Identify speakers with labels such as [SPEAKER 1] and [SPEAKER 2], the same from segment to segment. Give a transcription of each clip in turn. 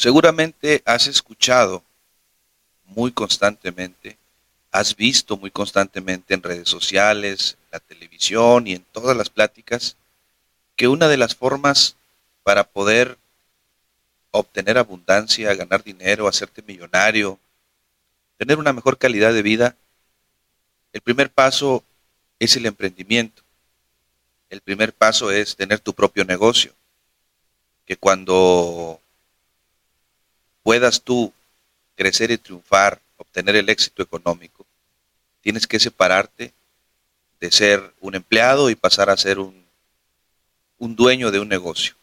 [SPEAKER 1] Seguramente has escuchado muy constantemente, has visto muy constantemente en redes sociales, en la televisión y en todas las pláticas, que una de las formas para poder obtener abundancia, ganar dinero, hacerte millonario, tener una mejor calidad de vida, el primer paso es el emprendimiento. El primer paso es tener tu propio negocio. Que cuando puedas tú crecer y triunfar, obtener el éxito económico, tienes que separarte de ser un empleado y pasar a ser un, un dueño de un negocio.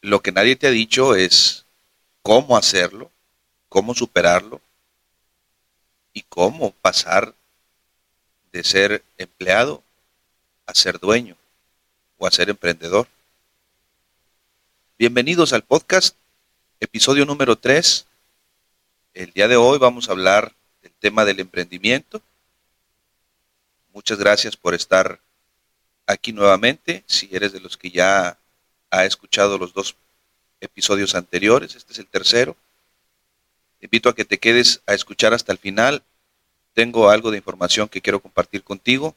[SPEAKER 1] Lo que nadie te ha dicho es cómo hacerlo, cómo superarlo y cómo pasar de ser empleado a ser dueño o a ser emprendedor. Bienvenidos al podcast, episodio número 3. El día de hoy vamos a hablar del tema del emprendimiento. Muchas gracias por estar aquí nuevamente. Si eres de los que ya ha escuchado los dos episodios anteriores, este es el tercero. Te invito a que te quedes a escuchar hasta el final. Tengo algo de información que quiero compartir contigo.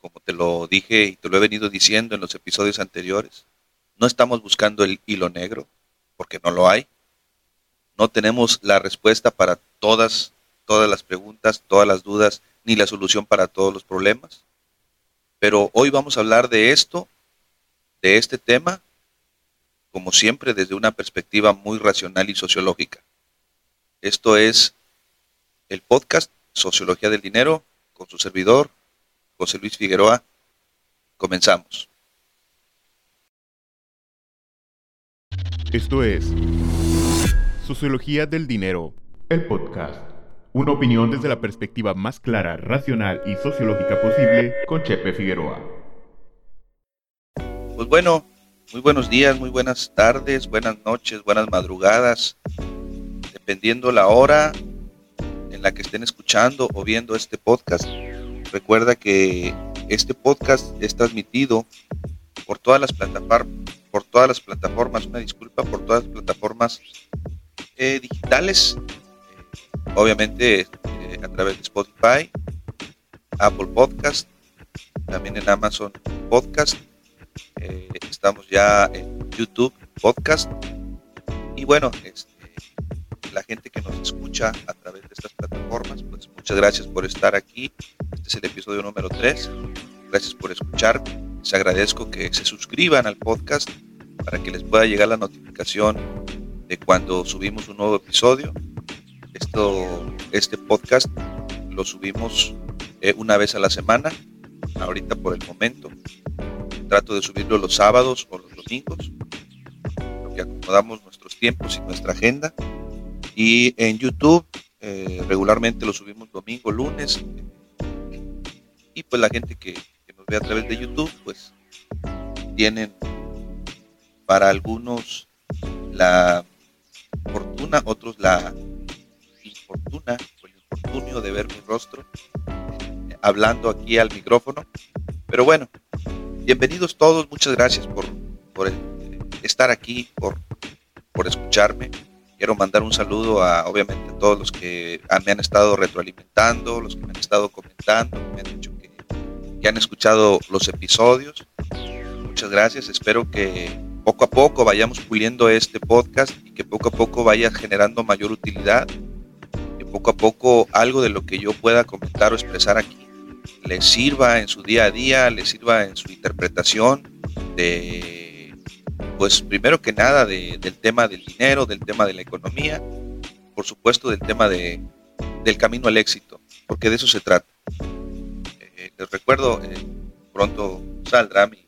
[SPEAKER 1] Como te lo dije y te lo he venido diciendo en los episodios anteriores, no estamos buscando el hilo negro, porque no lo hay. No tenemos la respuesta para todas, todas las preguntas, todas las dudas, ni la solución para todos los problemas. Pero hoy vamos a hablar de esto, de este tema, como siempre, desde una perspectiva muy racional y sociológica. Esto es el podcast Sociología del Dinero con su servidor, José Luis Figueroa. Comenzamos.
[SPEAKER 2] Esto es Sociología del Dinero, el podcast. Una opinión desde la perspectiva más clara, racional y sociológica posible con Chepe Figueroa.
[SPEAKER 1] Pues bueno, muy buenos días, muy buenas tardes, buenas noches, buenas madrugadas, dependiendo la hora en la que estén escuchando o viendo este podcast. Recuerda que este podcast es transmitido por todas las plataformas, por todas las plataformas, una disculpa, por todas las plataformas eh, digitales, obviamente eh, a través de Spotify, Apple Podcast, también en Amazon Podcast eh, estamos ya en YouTube Podcast. Y bueno, este, la gente que nos escucha a través de estas plataformas, pues muchas gracias por estar aquí. Este es el episodio número 3. Gracias por escuchar. Les agradezco que se suscriban al podcast para que les pueda llegar la notificación de cuando subimos un nuevo episodio. Esto, este podcast lo subimos eh, una vez a la semana, ahorita por el momento. Trato de subirlo los sábados o los domingos, que acomodamos nuestros tiempos y nuestra agenda. Y en YouTube eh, regularmente lo subimos domingo, lunes. Y pues la gente que, a través de YouTube, pues tienen para algunos la fortuna, otros la infortuna o el infortunio de ver mi rostro eh, hablando aquí al micrófono. Pero bueno, bienvenidos todos, muchas gracias por, por estar aquí, por, por escucharme. Quiero mandar un saludo a, obviamente, a todos los que me han estado retroalimentando, los que me han estado comentando, me han dicho que, han escuchado los episodios. Muchas gracias, espero que poco a poco vayamos puliendo este podcast y que poco a poco vaya generando mayor utilidad, que poco a poco algo de lo que yo pueda comentar o expresar aquí le sirva en su día a día, le sirva en su interpretación de, pues primero que nada del tema del dinero, del tema de la economía, por supuesto del tema de, del camino al éxito, porque de eso se trata. Recuerdo, eh, pronto saldrá mi,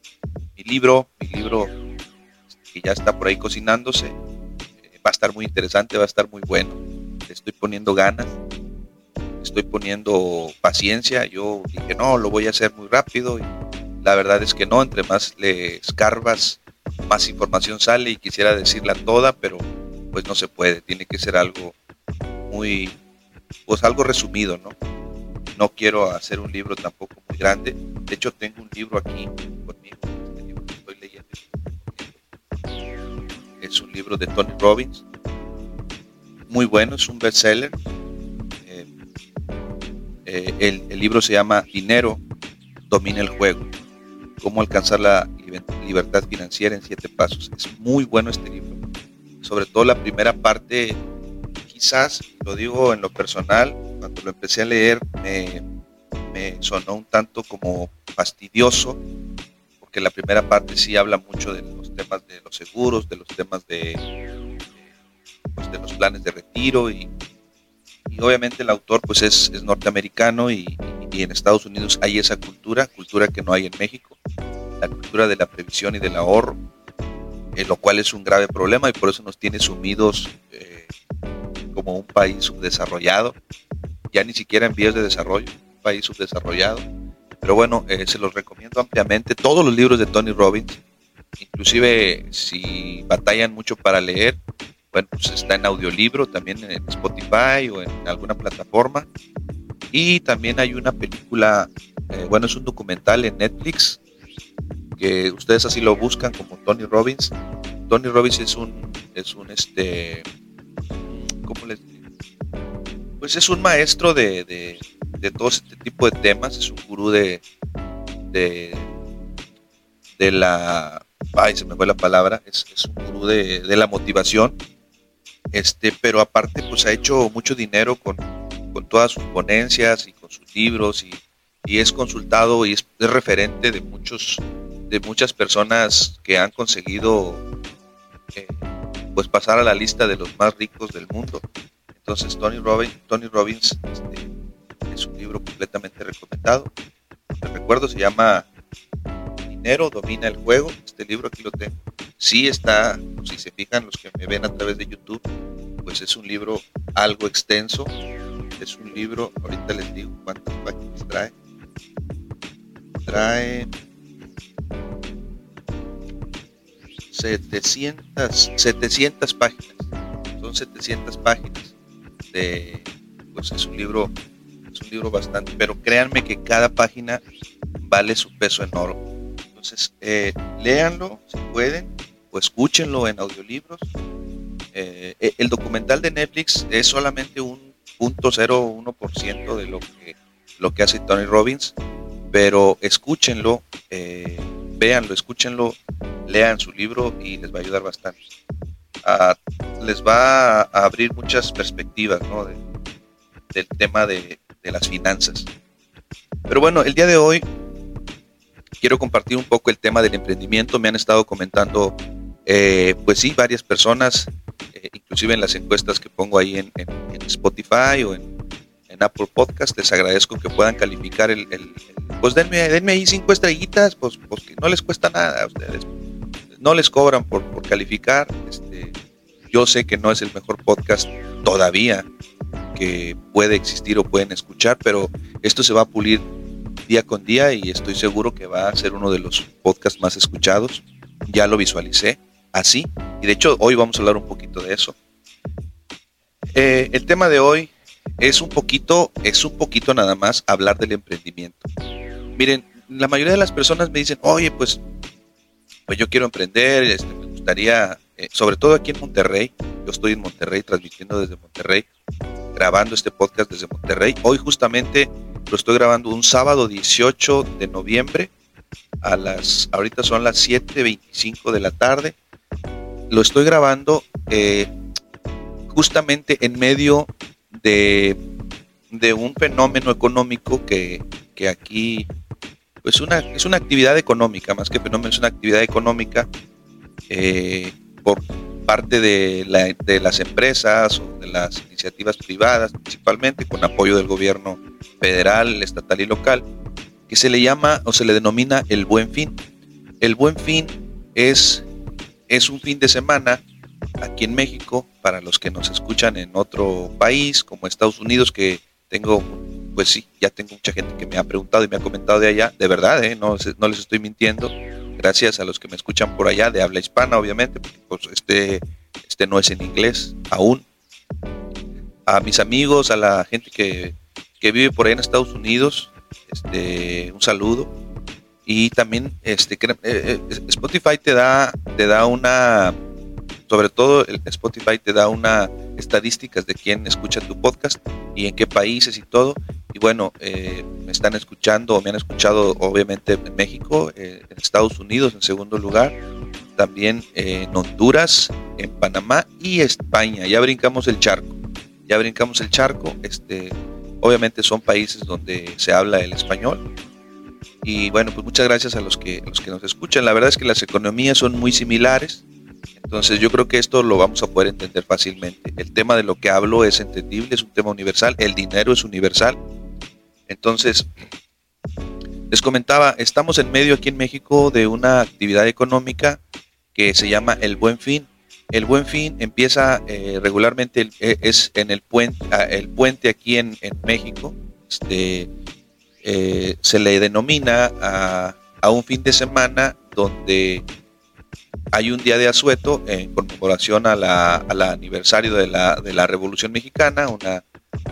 [SPEAKER 1] libro, mi libro que ya está por ahí cocinándose, eh, va a estar muy interesante, va a estar muy bueno, le estoy poniendo ganas estoy poniendo paciencia. Yo dije, no, lo voy a hacer muy rápido. La verdad es que no, entre más le escarbas, más información sale y quisiera decirla toda, pero pues no se puede. Tiene que ser algo muy, pues algo resumido, ¿no? No quiero hacer un libro tampoco muy grande. De hecho, tengo un libro aquí conmigo, este libro que estoy leyendo. es un libro de Tony Robbins. Muy bueno, es un bestseller. Eh, eh, el, el, libro se llama Dinero domina el juego. Cómo alcanzar la libertad financiera en siete pasos. Es muy bueno este libro. Sobre todo la primera parte, quizás, lo digo en lo personal, cuando lo empecé a leer me, sonó un tanto como fastidioso, porque la primera parte sí habla mucho de los temas de los seguros, de los temas de, pues, de los planes de retiro y, obviamente el autor pues es, norteamericano y, y, en Estados Unidos hay esa cultura, cultura que no hay en México, la cultura de la previsión y del ahorro, eh, lo cual es un grave problema y por eso nos tiene sumidos eh, como un país subdesarrollado, ya ni siquiera en vías de desarrollo, un país subdesarrollado. Pero bueno, eh, se los recomiendo ampliamente. Todos los libros de Tony Robbins, inclusive si batallan mucho para leer, bueno, pues está en audiolibro, también en Spotify o en alguna plataforma. Y también hay una película, eh, bueno, es un documental en Netflix, que ustedes así lo buscan como Tony Robbins. Tony Robbins es un, es un, este, ¿cómo les digo? Pues es un maestro de, de, de todo este tipo de temas, es un gurú de, de, la, ay, se me fue la palabra, es, es un gurú de, de, la motivación, este, pero aparte pues ha hecho mucho dinero con, con todas sus ponencias y con sus libros y, y es consultado y es, es, referente de muchos, de muchas personas que han conseguido eh, pues pasar a la lista de los más ricos del mundo. Entonces Tony Robbins, este, es un libro completamente recomendado. Les recuerdo, se llama Dinero domina el juego. Este libro aquí lo tengo. Sí está, si se fijan los que me ven a través de YouTube, pues es un libro algo extenso. Es un libro, ahorita les digo cuántas páginas trae. Trae 700, 700 páginas. Son 700 páginas. De, pues es un libro es un libro bastante, pero créanme que cada página vale su peso en oro. Entonces, eh, léanlo si pueden, o escúchenlo en audiolibros. Eh, el documental de Netflix es solamente un punto ciento de lo que, lo que hace Tony Robbins, pero escúchenlo, eh, véanlo, escúchenlo, lean su libro y les va a ayudar bastante. Les va a abrir muchas perspectivas ¿no? de, del tema de, las finanzas. Pero bueno, el día de hoy quiero compartir un poco el tema del emprendimiento. Me han estado comentando, eh, pues sí, varias personas, eh, inclusive en las encuestas que pongo ahí en, Spotify o en, Apple Podcast. Les agradezco que puedan calificar el, pues denme, denme, ahí cinco estrellitas, pues, pues no les cuesta nada a ustedes. No les cobran por, por calificar. Este, yo sé que no es el mejor podcast todavía, que puede existir o pueden escuchar, pero esto se va a pulir día con día y estoy seguro que va a ser uno de los podcasts más escuchados. Ya lo visualicé así y de hecho hoy vamos a hablar un poquito de eso. Eh, el tema de hoy es un poquito, es un poquito nada más hablar del emprendimiento. Miren, la mayoría de las personas me dicen, oye, pues, pues yo quiero emprender, este, me gustaría, eh, sobre todo aquí en Monterrey, yo estoy en Monterrey transmitiendo desde Monterrey, grabando este podcast desde Monterrey. Hoy justamente lo estoy grabando un sábado 18 de noviembre a las, ahorita son las 7.25 de la tarde. Lo estoy grabando eh, justamente en medio de, de un fenómeno económico que, que aquí, pues una, es una actividad económica, más que fenómeno, es una actividad económica eh, por parte de, de, las empresas o de las iniciativas privadas, principalmente con apoyo del gobierno federal, estatal y local, que se le llama o se le denomina el buen fin. El buen fin es, es un fin de semana aquí en México, para los que nos escuchan en otro país, como Estados Unidos, que tengo, pues sí, ya tengo mucha gente que me ha preguntado y me ha comentado de allá, de verdad, ¿eh? no, no les estoy mintiendo gracias a los que me escuchan por allá de habla hispana, obviamente, porque pues este, este no es en inglés aún. A mis amigos, a la gente que, que vive por ahí en Estados Unidos, este, un saludo. Y también este, eh, eh, Spotify te da, te da una, sobre todo el Spotify te da una estadísticas de quién escucha tu podcast y en qué países y todo. Y bueno, eh, me están escuchando me han escuchado obviamente en México, eh, en Estados Unidos en segundo lugar, también en Honduras, en Panamá y España. Ya brincamos el charco, ya brincamos el charco. Este, obviamente son países donde se habla el español. Y bueno, pues muchas gracias a los que, los que nos escuchan. La verdad es que las economías son muy similares. Entonces yo creo que esto lo vamos a poder entender fácilmente. El tema de lo que hablo es entendible, es un tema universal, el dinero es universal entonces, les comentaba, estamos en medio aquí en México de una actividad económica que se llama el Buen Fin. El Buen Fin empieza eh, regularmente, eh, es en el puente, ah, el puente aquí en, México. Este, eh, se le denomina a, un fin de semana donde hay un día de asueto en conmemoración a la, al aniversario de la, de la Revolución Mexicana, una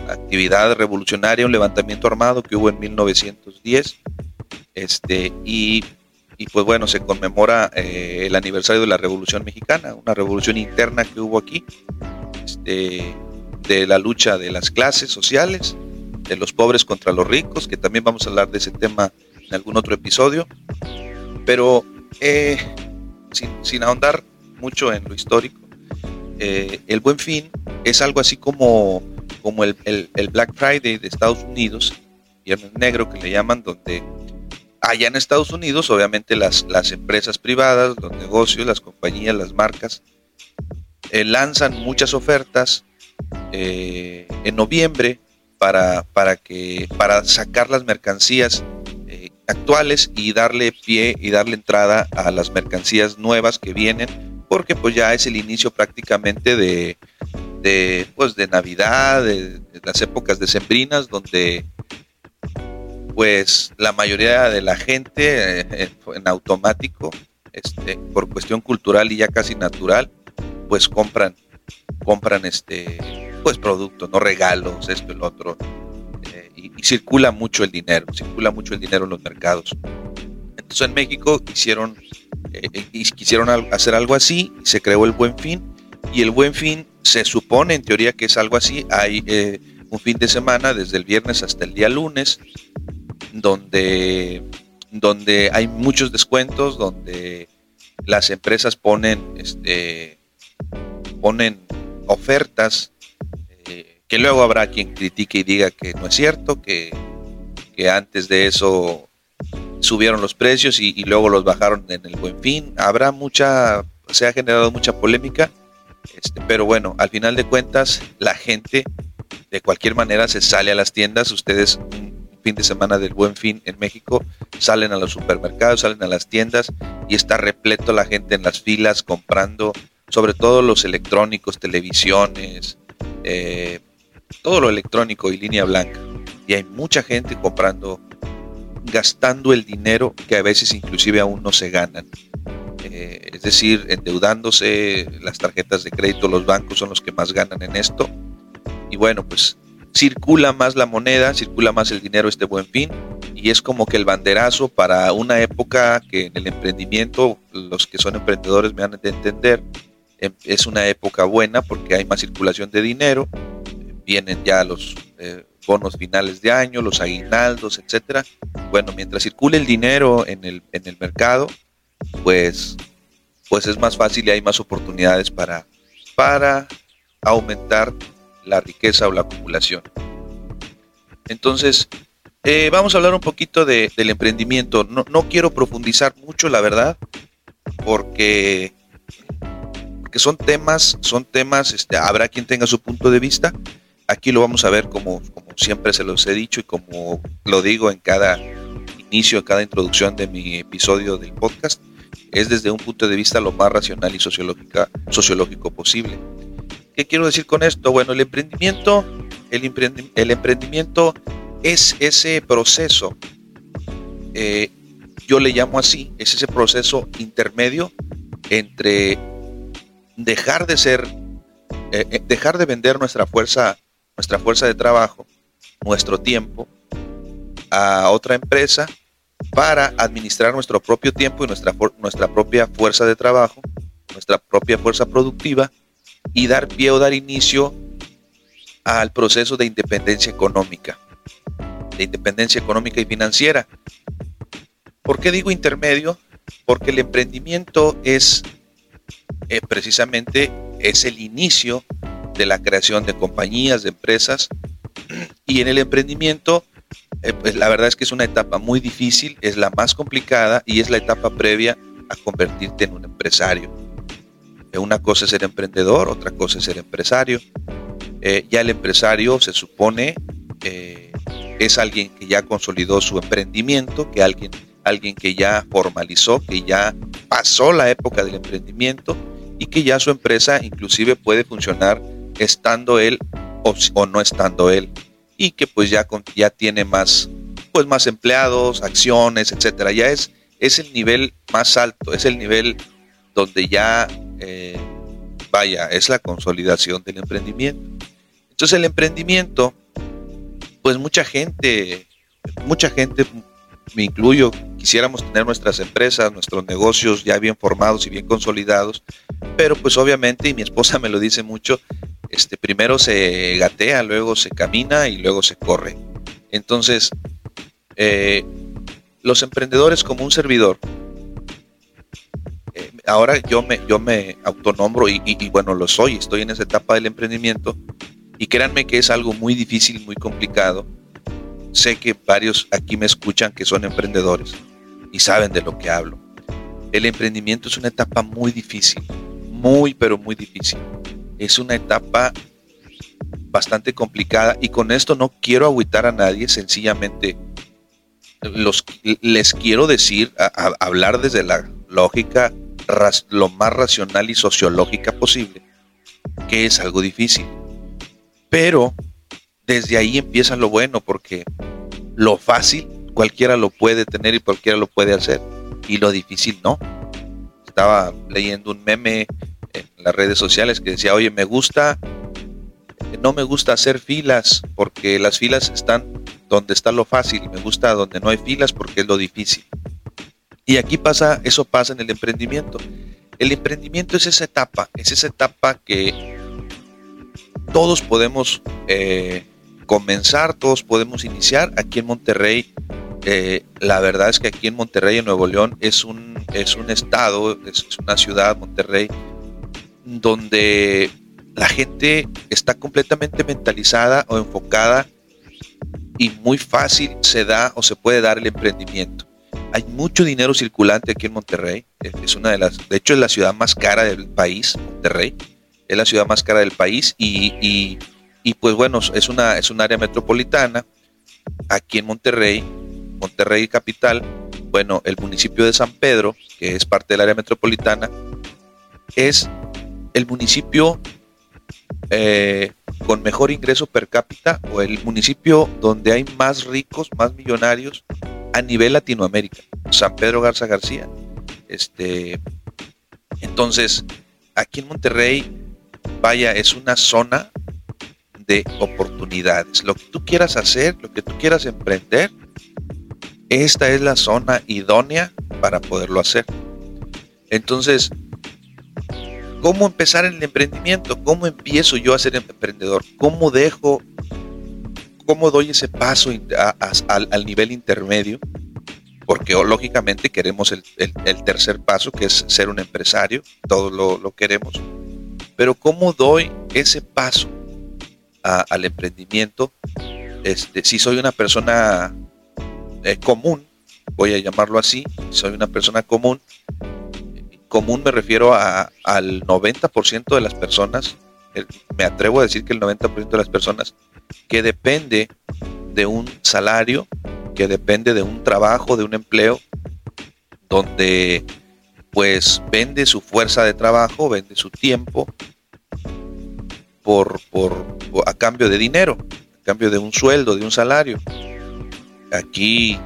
[SPEAKER 1] actividad revolucionaria, un levantamiento armado que hubo en 1910. Este, y, y pues bueno, se conmemora eh, el aniversario de la Revolución Mexicana, una revolución interna que hubo aquí, este, de la lucha de las clases sociales, de los pobres contra los ricos, que también vamos a hablar de ese tema en algún otro episodio. Pero eh, sin, sin, ahondar mucho en lo histórico, eh, el buen fin es algo así como como el, Black Friday de Estados Unidos, Viernes Negro que le llaman, donde allá en Estados Unidos, obviamente las, las empresas privadas, los negocios, las compañías, las marcas, eh, lanzan muchas ofertas eh, en noviembre para, para, que, para sacar las mercancías eh, actuales y darle pie y darle entrada a las mercancías nuevas que vienen, porque pues ya es el inicio prácticamente de, de, pues, de Navidad, de, las épocas decembrinas, donde pues la mayoría de la gente eh, en, automático, este, por cuestión cultural y ya casi natural, pues compran, compran este, pues productos, no regalos, esto y lo otro. Eh, y, circula mucho el dinero, circula mucho el dinero en los mercados. Entonces en México hicieron, eh, quisieron hacer algo así, se creó el Buen Fin, y el Buen Fin se supone en teoría que es algo así. Hay eh, un fin de semana desde el viernes hasta el día lunes donde, donde hay muchos descuentos, donde las empresas ponen, este, ponen ofertas eh, que luego habrá quien critique y diga que no es cierto, que, que antes de eso subieron los precios y, y, luego los bajaron en el buen fin. Habrá mucha, se ha generado mucha polémica este, pero bueno, al final de cuentas, la gente de cualquier manera se sale a las tiendas. Ustedes un fin de semana del buen fin en México salen a los supermercados, salen a las tiendas y está repleto la gente en las filas comprando, sobre todo los electrónicos, televisiones, eh, todo lo electrónico y línea blanca. Y hay mucha gente comprando, gastando el dinero que a veces inclusive aún no se ganan. Eh, es decir, endeudándose, las tarjetas de crédito, los bancos son los que más ganan en esto. Y bueno, pues circula más la moneda, circula más el dinero este buen fin y es como que el banderazo para una época que en el emprendimiento, los que son emprendedores me han de entender, em, es una época buena porque hay más circulación de dinero, vienen ya los eh, bonos finales de año, los aguinaldos, etcétera. Bueno, mientras circule el dinero en el, en el mercado, pues, pues es más fácil y hay más oportunidades para, para aumentar la riqueza o la acumulación. Entonces, eh, vamos a hablar un poquito del emprendimiento. No, quiero profundizar mucho, la verdad, porque, porque son temas, son temas, este, habrá quien tenga su punto de vista. Aquí lo vamos a ver como, como siempre se los he dicho y como lo digo en cada inicio, en cada introducción de mi episodio del podcast es desde un punto de vista lo más racional y sociológico posible. ¿Qué quiero decir con esto? Bueno, el emprendimiento, el, emprendimiento es ese proceso, eh, yo le llamo así, es ese proceso intermedio entre dejar de ser, eh, eh, dejar de vender nuestra fuerza, nuestra fuerza de trabajo, nuestro tiempo a otra empresa para administrar nuestro propio tiempo y nuestra, nuestra propia fuerza de trabajo nuestra propia fuerza productiva y dar pie o dar inicio al proceso de independencia económica, de independencia económica y financiera. ¿Por qué digo intermedio? Porque el emprendimiento es eh, precisamente es el inicio de la creación de compañías, de empresas, y en el emprendimiento, eh, pues la verdad es que es una etapa muy difícil, es la más complicada y es la etapa previa a convertirte en un empresario. Eh, una cosa es ser emprendedor, otra cosa es ser empresario. ya el empresario se supone es alguien que ya consolidó su emprendimiento, que alguien, alguien que ya formalizó, que ya pasó la época del emprendimiento y que ya su empresa inclusive puede funcionar estando él o, no estando él y que pues ya, ya tiene más pues más empleados, acciones, etcétera. Ya es, es el nivel más alto, es el nivel donde ya eh, vaya, es la consolidación del emprendimiento. Entonces el emprendimiento, pues mucha gente, mucha gente, me incluyo, quisiéramos tener nuestras empresas, nuestros negocios ya bien formados y bien consolidados, pero pues obviamente, y mi esposa me lo dice mucho, este, primero se gatea, luego se camina y luego se corre. Entonces, eh, los emprendedores como un servidor, eh, ahora yo me, yo me autonombro y, y, bueno, lo soy, estoy en esa etapa del emprendimiento y créanme que es algo muy difícil, muy complicado. Sé que varios aquí me escuchan que son emprendedores y saben de lo que hablo. El emprendimiento es una etapa muy difícil, muy, pero muy difícil. Es una etapa bastante complicada y con esto no quiero agüitar a nadie, sencillamente los, les quiero decir, hablar desde la lógica lo más racional y sociológica posible, que es algo difícil. Pero desde ahí empieza lo bueno, porque lo fácil cualquiera lo puede tener y cualquiera lo puede hacer. Y lo difícil no. Estaba leyendo un meme en las redes sociales que decía, oye, me gusta, no me gusta hacer filas porque las filas están donde está lo fácil, me gusta donde no hay filas porque es lo difícil. Y aquí pasa, eso pasa en el emprendimiento. El emprendimiento es esa etapa, es esa etapa que todos podemos eh, comenzar, todos podemos iniciar. Aquí en Monterrey eh, la verdad es que aquí en Monterrey, en Nuevo León, es un, es un estado, es, una ciudad, Monterrey, donde la gente está completamente mentalizada o enfocada y muy fácil se da o se puede dar el emprendimiento. Hay mucho dinero circulante aquí en Monterrey. Es una de las, de hecho, es la ciudad más cara del país, Monterrey. Es la ciudad más cara del país y, y, pues bueno, es una, es un área metropolitana. Aquí en Monterrey Monterrey capital, bueno, el municipio de San Pedro, que es parte del área metropolitana, es el municipio eh, con mejor ingreso per cápita o el municipio donde hay más ricos, más millonarios a nivel Latinoamérica. San Pedro Garza García. Este, entonces, aquí en Monterrey, vaya, es una zona de oportunidades. Lo que tú quieras hacer, lo que tú quieras emprender, esta es la zona idónea para poderlo hacer. Entonces, ¿cómo empezar el emprendimiento? ¿Cómo empiezo yo a ser emprendedor? ¿Cómo dejo, cómo doy ese paso al, nivel intermedio? Porque lógicamente queremos el, tercer paso, que es ser un empresario, todos lo, queremos. Pero ¿cómo doy ese paso al emprendimiento? Este, si soy una persona eh, común, voy a llamarlo así, soy una persona común. Común me refiero a, al 90% de las personas, me atrevo a decir que el 90% de las personas que depende de un salario, que depende de un trabajo, de un empleo, donde pues vende su fuerza de trabajo, vende su tiempo por, por, a cambio de dinero, a cambio de un sueldo, de un salario aquí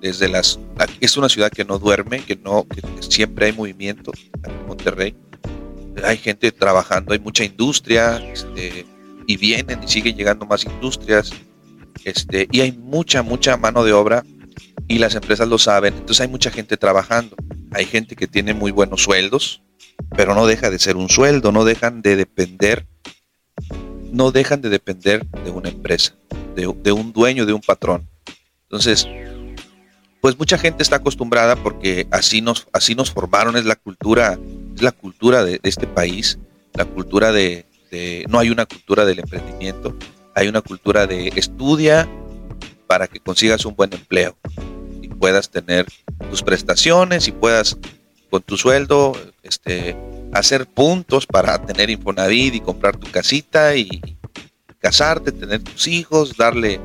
[SPEAKER 1] desde las es una ciudad que no duerme, que no que siempre hay movimiento en Monterrey. Hay gente trabajando, hay mucha industria, este, y vienen y siguen llegando más industrias, este, y hay mucha mucha mano de obra y las empresas lo saben, entonces hay mucha gente trabajando. Hay gente que tiene muy buenos sueldos, pero no deja de ser un sueldo, no dejan de depender, no dejan de depender de una empresa, de, de un dueño, de un patrón. Entonces, pues mucha gente está acostumbrada porque así nos, así nos formaron, es la cultura, es la cultura de, este país, la cultura de, no hay una cultura del emprendimiento, hay una cultura de estudia para que consigas un buen empleo y puedas tener tus prestaciones y puedas con tu sueldo este, hacer puntos para tener Infonavit y comprar tu casita y casarte, tener tus hijos, darle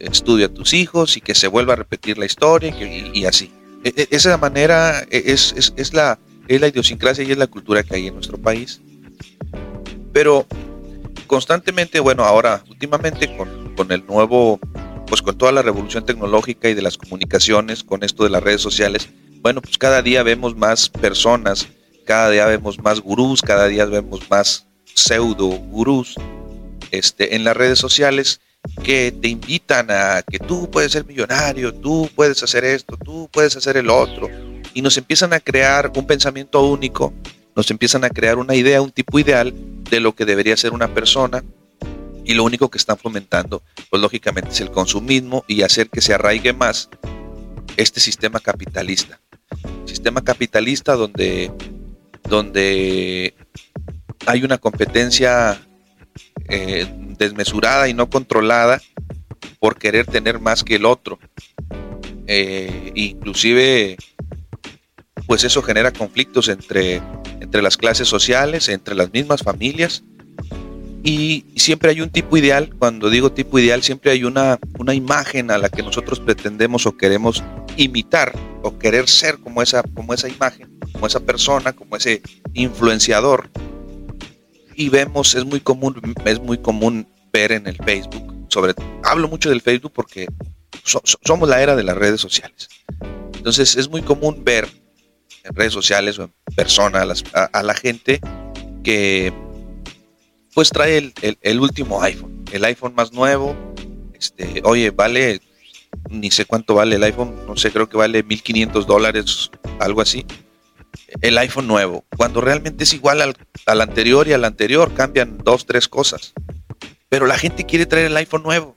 [SPEAKER 1] estudio a tus hijos y que se vuelva a repetir la historia y, así. E, e, esa manera es, es, la, es la idiosincrasia y es la cultura que hay en nuestro país. Pero constantemente, bueno, ahora, últimamente con, con el nuevo, pues con toda la revolución tecnológica y de las comunicaciones, con esto de las redes sociales, bueno, pues cada día vemos más personas, cada día vemos más gurús, cada día vemos más pseudo gurús este, en las redes sociales que te invitan a que tú puedes ser millonario, tú puedes hacer esto, tú puedes hacer el otro. Y nos empiezan a crear un pensamiento único, nos empiezan a crear una idea, un tipo ideal de lo que debería ser una persona. Y lo único que están fomentando, pues lógicamente es el consumismo y hacer que se arraigue más este sistema capitalista. Sistema capitalista donde, donde hay una competencia eh, desmesurada y no controlada por querer tener más que el otro. Eh, inclusive, pues eso genera conflictos entre, entre las clases sociales, entre las mismas familias. Y siempre hay un tipo ideal, cuando digo tipo ideal, siempre hay una, una imagen a la que nosotros pretendemos o queremos imitar o querer ser como esa, como esa imagen, como esa persona, como ese influenciador y vemos, es muy común, es muy común ver en el Facebook, sobre, hablo mucho del Facebook porque somos la era de las redes sociales. Entonces es muy común ver en redes sociales o en persona a, la gente que pues trae el, el, último iPhone, el iPhone más nuevo. Este, oye, vale, ni sé cuánto vale el iPhone, no sé, creo que vale 1500 dólares, algo así el iPhone nuevo, cuando realmente es igual al, anterior y al anterior, cambian dos, tres cosas. Pero la gente quiere traer el iPhone nuevo,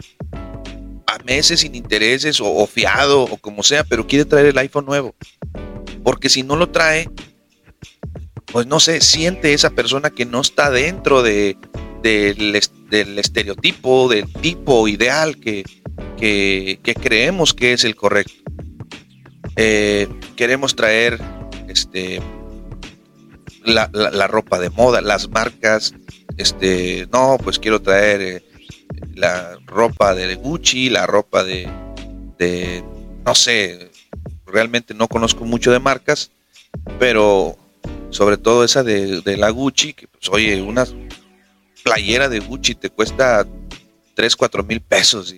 [SPEAKER 1] a meses sin intereses o, fiado o como sea, pero quiere traer el iPhone nuevo. Porque si no lo trae, pues no sé, siente esa persona que no está dentro de, del, estereotipo, del tipo ideal que, que, creemos que es el correcto. Eh, queremos traer este, la, ropa de moda, las marcas, este, no, pues quiero traer eh, la ropa de Gucci, la ropa de, no sé, realmente no conozco mucho de marcas, pero sobre todo esa de, la Gucci, que pues oye, una playera de Gucci te cuesta 3, 4 mil pesos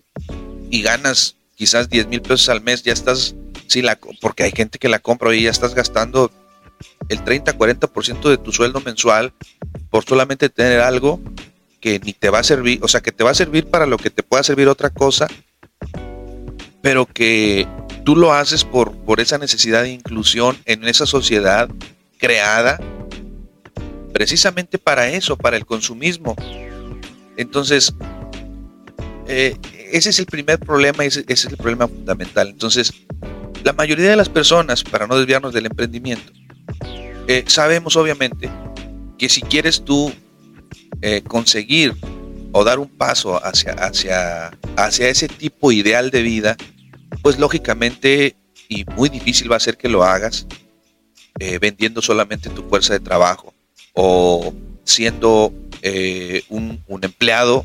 [SPEAKER 1] y ganas quizás 10 mil pesos al mes, ya estás Sí, la, porque hay gente que la compra y ya estás gastando el 30-40% de tu sueldo mensual por solamente tener algo que ni te va a servir, o sea, que te va a servir para lo que te pueda servir otra cosa, pero que tú lo haces por, por esa necesidad de inclusión en esa sociedad creada precisamente para eso, para el consumismo. Entonces, eh, ese es el primer problema, ese, ese es el problema fundamental. Entonces, la mayoría de las personas, para no desviarnos del emprendimiento, eh, sabemos obviamente que si quieres tú eh, conseguir o dar un paso hacia, hacia, hacia ese tipo ideal de vida, pues lógicamente y muy difícil va a ser que lo hagas eh, vendiendo solamente tu fuerza de trabajo o siendo un, un empleado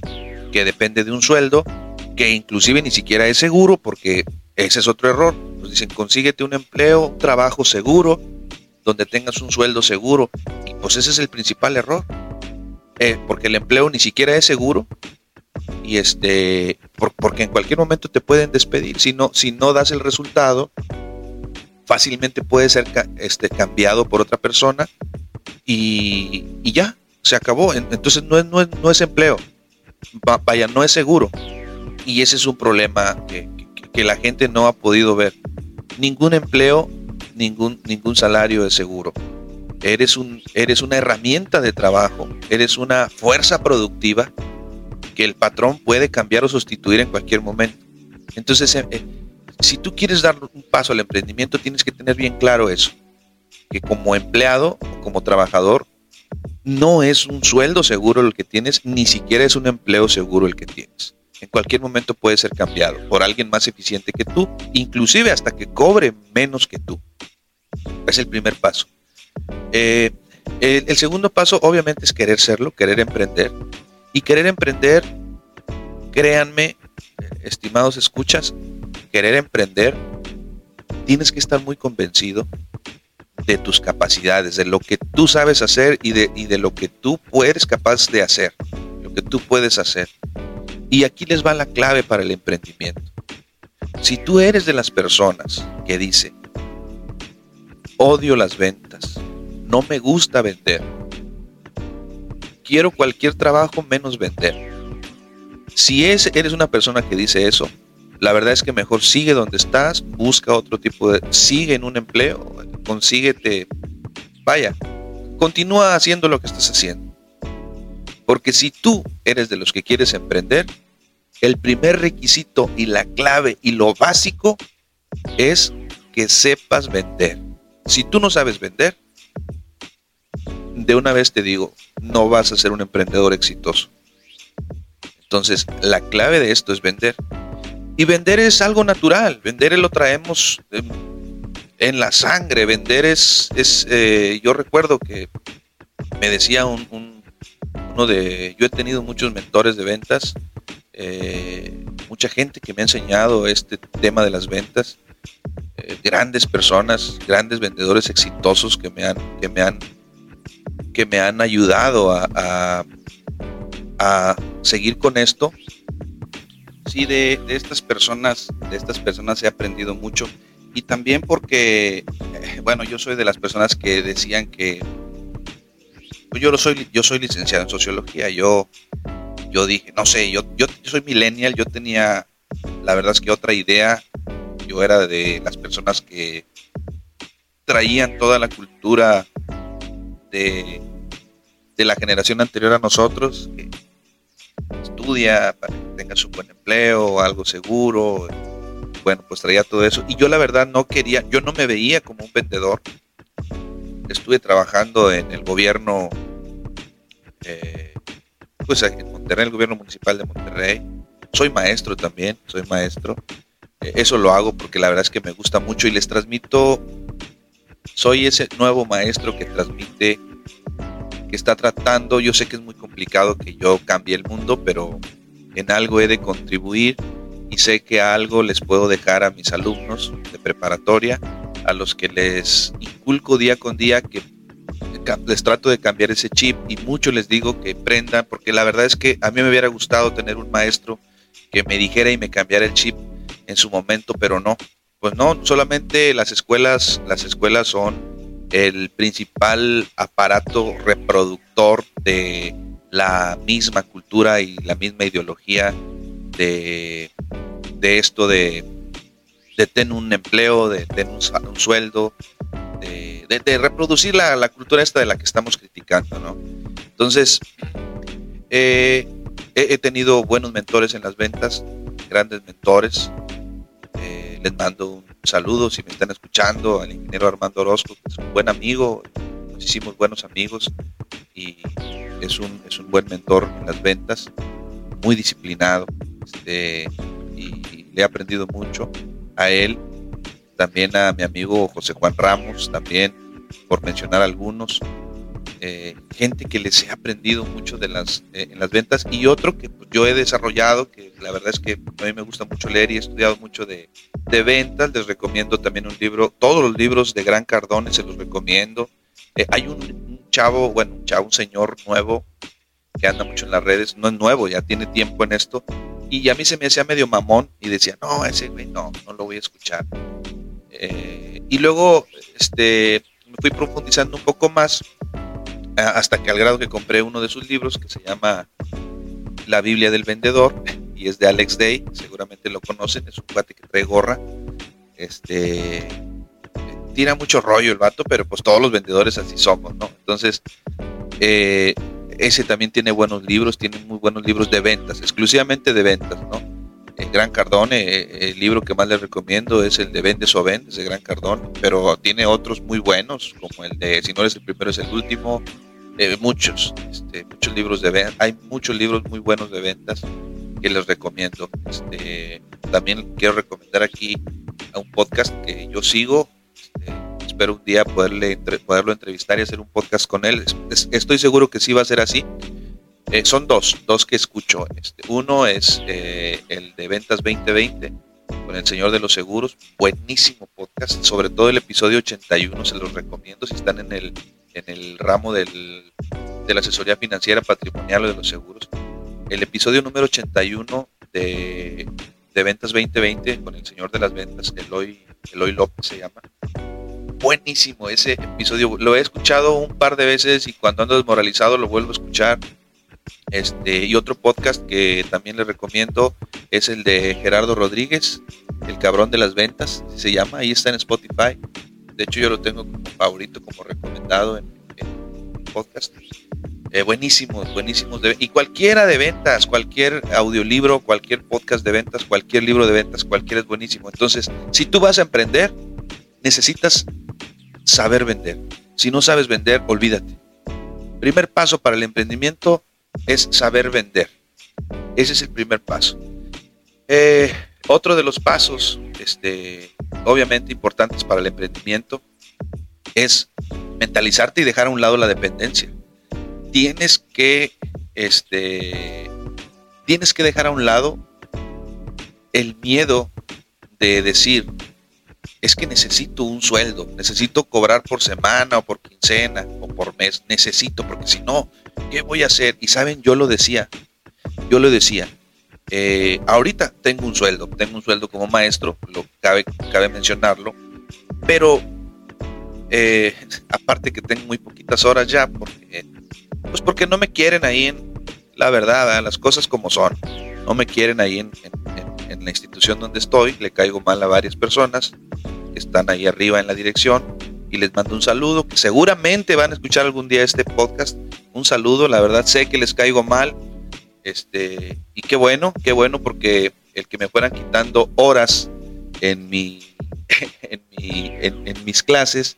[SPEAKER 1] que depende de un sueldo que inclusive ni siquiera es seguro porque ese es otro error. Nos dicen, consíguete un empleo, un trabajo seguro, donde tengas un sueldo seguro. Y pues ese es el principal error. Eh, porque el empleo ni siquiera es seguro. Y este, porque en cualquier momento te pueden despedir. Si no, si no das el resultado, fácilmente puede ser este, cambiado por otra persona. Y, ya, se acabó. Entonces no es, no es, no es empleo. Vaya, no es seguro. Y ese es un problema que, la gente no ha podido ver. Ningún empleo, ningún, ningún salario es seguro. eres, un, eres una herramienta de trabajo, eres una fuerza productiva que el patrón puede cambiar o sustituir en cualquier momento. Entonces, eh, eh, si tú quieres dar un paso al emprendimiento, tienes que tener bien claro eso, que como empleado o como trabajador, no es un sueldo seguro el que tienes, ni siquiera es un empleo seguro el que tienes. En cualquier momento puede ser cambiado por alguien más eficiente que tú, inclusive hasta que cobre menos que tú. Es el primer paso. Eh, el, segundo paso obviamente es querer serlo, querer emprender. Y querer emprender, créanme, estimados escuchas, querer emprender, tienes que estar muy convencido de tus capacidades, de lo que tú sabes hacer y de, y de lo que tú puedes capaz de hacer, lo que tú puedes hacer. Y aquí les va la clave para el emprendimiento. Si tú eres de las personas que dice, odio las ventas, no me gusta vender. Quiero cualquier trabajo menos vender. Si es, eres una persona que dice eso, la verdad es que mejor sigue donde estás, busca otro tipo de... Sigue en un empleo, consíguete... Vaya, continúa haciendo lo que estás haciendo. Porque si tú eres de los que quieres emprender, el primer requisito y la clave y lo básico es que sepas vender. Si tú no sabes vender, de una vez te digo, no vas a ser un emprendedor exitoso. Entonces, la clave de esto es vender. Y vender es algo natural, vender lo traemos en, la sangre, vender es, es eh, yo recuerdo que me decía un, uno de, yo he tenido muchos mentores de ventas, eh, mucha gente que me ha enseñado este tema de las ventas, eh, grandes personas, grandes vendedores exitosos que me han, que me han que me han ayudado a, a, seguir con esto. Sí, de, estas personas, de estas personas he aprendido mucho. Y también porque, eh, bueno, yo soy de las personas que decían que pues yo, lo soy, yo soy licenciado en sociología. Yo, yo dije, no sé, yo, yo, soy millennial, yo tenía, la verdad es que otra idea. Yo era de las personas que traían toda la cultura de, la generación anterior a nosotros, que estudia para que tenga su buen empleo, algo seguro. Bueno, pues traía todo eso. Y yo la verdad no quería, yo no me veía como un vendedor. Estuve trabajando en el gobierno, eh, pues en Monterrey, el gobierno municipal de Monterrey. Soy maestro también, soy maestro. Eh, eso lo hago porque la verdad es que me gusta mucho y les transmito soy ese nuevo maestro que transmite, que está tratando, yo sé que es muy complicado que yo cambie el mundo, pero en algo he de contribuir y sé que algo les puedo dejar a mis alumnos de preparatoria, a los que les inculco día con día que les trato de cambiar ese chip y mucho les digo que prendan, porque la verdad es que a mí me hubiera gustado tener un maestro que me dijera y me cambiara el chip en su momento, pero no. Pues no, solamente las escuelas, las escuelas son el principal aparato reproductor de la misma cultura y la misma ideología de, de esto de tener un empleo, de tener un, sueldo, de, reproducir la, cultura esta de la que estamos criticando, ¿no? Entonces, eh, he, tenido buenos mentores en las ventas, grandes mentores, les mando un saludo si me están escuchando al ingeniero Armando Orozco, que es un buen amigo, nos hicimos buenos amigos y es un, es un buen mentor en las ventas, muy disciplinado este, y le he aprendido mucho a él, también a mi amigo José Juan Ramos, también por mencionar algunos, eh, gente que les he aprendido mucho de las, eh, en las ventas y otro que pues, yo he desarrollado, que la verdad es que a mí me gusta mucho leer y he estudiado mucho de, de ventas. Les recomiendo también un libro, todos los libros de Gran Cardone se los recomiendo. Eh, hay un, chavo, bueno, un chavo, un señor nuevo que anda mucho en las redes, no es nuevo, ya tiene tiempo en esto. Y a mí se me hacía medio mamón y decía, no, ese güey no, no lo voy a escuchar. Y luego este, me fui profundizando un poco más hasta que al grado que compré uno de sus libros que se llama La Biblia del Vendedor y es de Alex Day, seguramente lo conocen, es un cuate que trae gorra. Este tira mucho rollo el vato, pero pues todos los vendedores así somos, ¿no? Entonces, eh, ese también tiene buenos libros, tiene muy buenos libros de ventas, exclusivamente de ventas, ¿no? El Gran Cardone, eh, el libro que más les recomiendo es el de Vendes o Vendes de Gran Cardone, pero tiene otros muy buenos, como el de Si no eres el primero es el último, eh, muchos, este, muchos libros de ventas, hay muchos libros muy buenos de ventas que les recomiendo. Este, también quiero recomendar aquí a un podcast que yo sigo, este, espero un día poderle, poderlo entrevistar y hacer un podcast con él. estoy seguro que sí va a ser así. Eh, son dos, dos que escucho. Este, uno es eh, el de Ventas 2020 con el Señor de los Seguros. Buenísimo podcast, sobre todo el episodio 81, se los recomiendo si están en el, en el ramo del, de la asesoría financiera patrimonial o de los seguros. El episodio número 81 de, de Ventas 2020 con el Señor de las Ventas, Eloy, Eloy López se llama buenísimo ese episodio. Lo he escuchado un par de veces y cuando ando desmoralizado lo vuelvo a escuchar. Este, y otro podcast que también les recomiendo es el de Gerardo Rodríguez, El cabrón de las ventas, se llama, ahí está en Spotify. De hecho, yo lo tengo como favorito, como recomendado en, podcast. Eh, buenísimos, buenísimos. y cualquiera de ventas, cualquier audiolibro, cualquier podcast de ventas, cualquier libro de ventas, cualquiera es buenísimo. Entonces, si tú vas a emprender, necesitas saber vender. Si no sabes vender, olvídate. Primer paso para el emprendimiento es saber vender. Ese es el primer paso. Eh, otro de los pasos, este, obviamente importantes para el emprendimiento, es mentalizarte y dejar a un lado la dependencia. Tienes que, este, tienes que dejar a un lado el miedo de decir, es que necesito un sueldo, necesito cobrar por semana o por quincena o por mes, necesito, porque si no, ¿qué voy a hacer? Y saben, yo lo decía, yo lo decía, eh, ahorita tengo un sueldo, tengo un sueldo como maestro, lo cabe, cabe mencionarlo, pero eh, aparte que tengo muy poquitas horas ya, pues porque no me quieren ahí en, la verdad, las cosas como son, no me quieren ahí en la institución donde estoy, le caigo mal a varias personas, están ahí arriba en la dirección y les mando un saludo, que seguramente van a escuchar algún día este podcast. Un saludo, la verdad sé que les caigo mal. Este, y qué bueno, qué bueno porque el que me fueran quitando horas en mi en, mis clases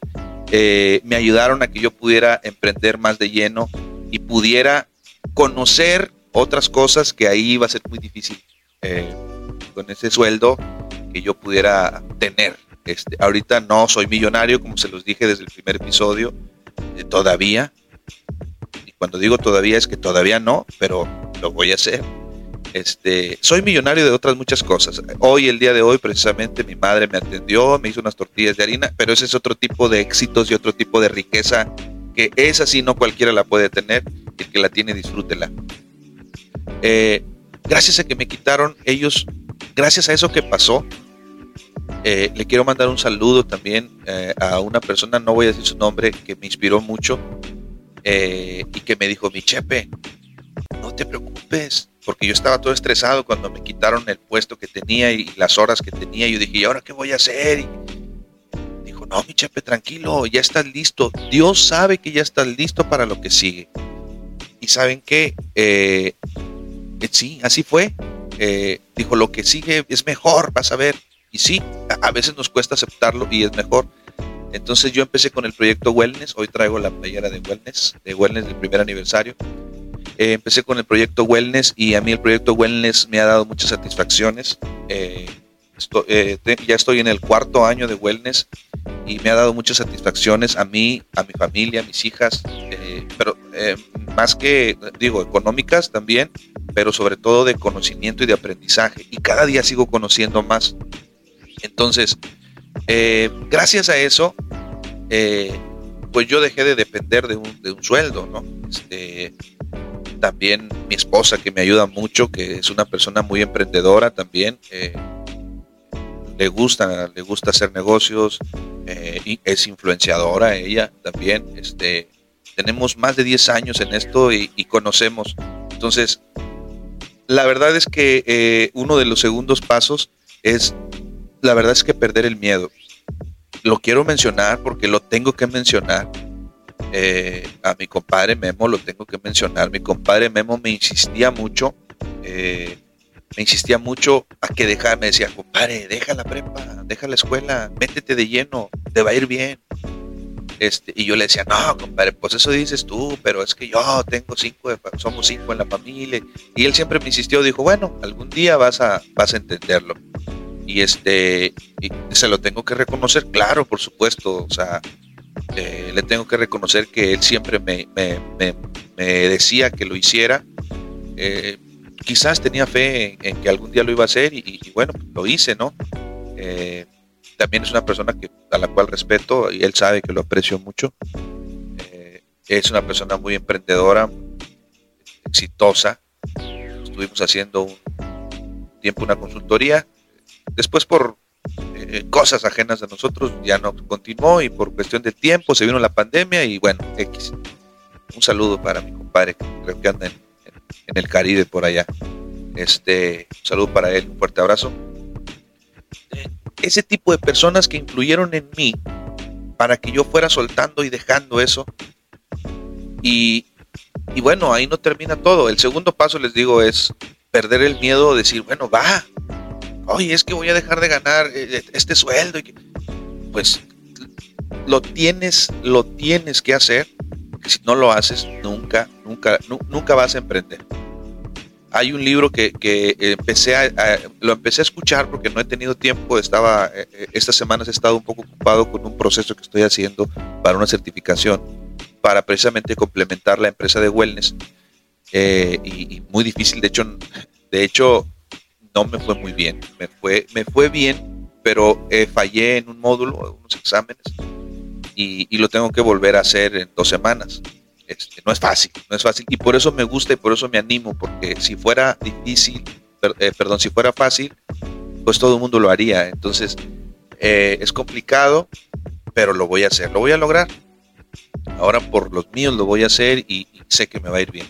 [SPEAKER 1] eh, me ayudaron a que yo pudiera emprender más de lleno y pudiera conocer otras cosas que ahí iba a ser muy difícil eh, con ese sueldo que yo pudiera tener. Este, ahorita no soy millonario, como se los dije desde el primer episodio, eh, todavía. Y cuando digo todavía es que todavía no, pero lo voy a hacer. Este, soy millonario de otras muchas cosas. Hoy, el día de hoy, precisamente mi madre me atendió, me hizo unas tortillas de harina, pero ese es otro tipo de éxitos y otro tipo de riqueza que esa sí no cualquiera la puede tener. El que la tiene, disfrútela. Eh, gracias a que me quitaron ellos, gracias a eso que pasó, eh, le quiero mandar un saludo también eh, a una persona, no voy a decir su nombre, que me inspiró mucho eh, y que me dijo, mi chepe, no te preocupes, porque yo estaba todo estresado cuando me quitaron el puesto que tenía y las horas que tenía. Yo dije, ¿y ahora qué voy a hacer? Y dijo, no, mi chepe, tranquilo, ya estás listo. Dios sabe que ya estás listo para lo que sigue. Y saben qué, sí, así fue. dijo, lo que sigue es mejor, vas a ver. Y sí, a veces nos cuesta aceptarlo y es mejor. Entonces yo empecé con el proyecto Wellness, hoy traigo la playera de Wellness, de Wellness del primer aniversario. Eh, empecé con el proyecto Wellness y a mí el proyecto Wellness me ha dado muchas satisfacciones. Eh, eh, ya estoy en el cuarto año de Wellness y me ha dado muchas satisfacciones a mí, a mi familia, a mis hijas, pero más que, digo, económicas también, pero sobre todo de conocimiento y de aprendizaje. Y cada día sigo conociendo más. Entonces, eh, gracias a eso, eh, pues yo dejé de depender de un, de un sueldo, ¿no? Este, también mi esposa que me ayuda mucho, que es una persona muy emprendedora también, eh, le gusta, le gusta hacer negocios, y es influenciadora ella también, este, tenemos más de 10 años en esto y, y conocemos. Entonces, la verdad es que uno de los segundos pasos es la verdad es que perder el miedo. lo quiero mencionar porque lo tengo que mencionar. Eh, a mi compadre Memo lo tengo que mencionar. Mi compadre Memo me insistía mucho, eh, me insistía mucho a que dejara, me decía, compadre, deja la prepa, deja la escuela, métete de lleno, te va a ir bien. Este, y yo le decía, no, compadre, pues eso dices tú, pero es que yo tengo cinco, somos cinco en la familia. Y él siempre me insistió, dijo, bueno, algún día vas a, vas a entenderlo. Y este, se lo tengo que reconocer, claro, por supuesto, o sea, eh, le tengo que reconocer que él siempre me, decía que lo hiciera. Eh, quizás tenía fe en, que algún día lo iba a hacer y, bueno, lo hice, ¿no? Eh, también es una persona que, a la cual respeto y él sabe que lo aprecio mucho. Eh, es una persona muy emprendedora, exitosa. Estuvimos haciendo un tiempo una consultoría. Después por eh, cosas ajenas a nosotros ya no continuó y por cuestión de tiempo se vino la pandemia y bueno, X. Un saludo para mi compadre que creo que anda en, en el Caribe por allá. Este, un saludo para él, un fuerte abrazo ese tipo de personas que influyeron en mí para que yo fuera soltando y dejando eso. Y, bueno, ahí no termina todo. El segundo paso, les digo, es perder el miedo, decir, bueno, va, oye, es que voy a dejar de ganar eh, este sueldo. Pues lo tienes, lo tienes que hacer, que si no lo haces, nunca, nunca, nunca vas a emprender hay un libro que, empecé a, lo empecé a escuchar porque no he tenido tiempo, estaba, eh, eh, estas semanas he estado un poco ocupado con un proceso que estoy haciendo para una certificación, para precisamente complementar la empresa de wellness. Eh, y, muy difícil, de hecho, de hecho, no me fue muy bien, me fue, me fue bien, pero fallé en un módulo, unos exámenes, y, y lo tengo que volver a hacer en dos semanas. Este, no es fácil, no es fácil. Y por eso me gusta y por eso me animo, porque si fuera difícil, eh, perdón, si fuera fácil, pues todo el mundo lo haría. Entonces, eh, es complicado, pero lo voy a hacer, lo voy a lograr. Ahora por los míos lo voy a hacer y, sé que me va a ir bien.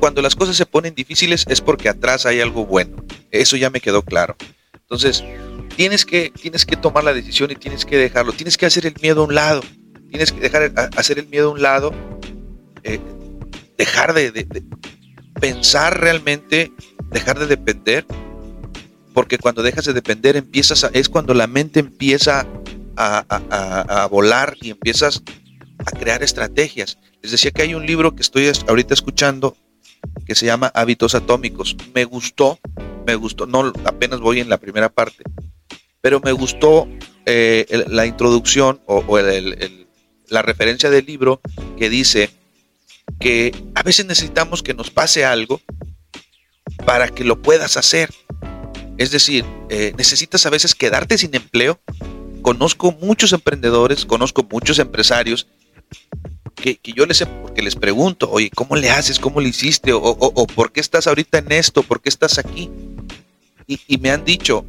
[SPEAKER 1] Cuando las cosas se ponen difíciles es porque atrás hay algo bueno. Eso ya me quedó claro. Entonces, tienes que, tienes que tomar la decisión y tienes que dejarlo. Tienes que hacer el miedo a un lado. Tienes que dejar hacer el miedo a un lado eh, dejar de, pensar realmente, dejar de depender, porque cuando dejas de depender empiezas es cuando la mente empieza a, volar y empiezas a crear estrategias. Les decía que hay un libro que estoy ahorita escuchando que se llama Hábitos Atómicos. Me gustó, me gustó, no apenas voy en la primera parte, pero me gustó eh, la introducción o, la referencia del libro que dice que a veces necesitamos que nos pase algo para que lo puedas hacer. Es decir, eh, necesitas a veces quedarte sin empleo. Conozco muchos emprendedores, conozco muchos empresarios que, yo les, porque les pregunto, oye, ¿cómo le haces? ¿Cómo le hiciste? O, ¿por qué estás ahorita en esto? ¿Por qué estás aquí? Y, y me han dicho,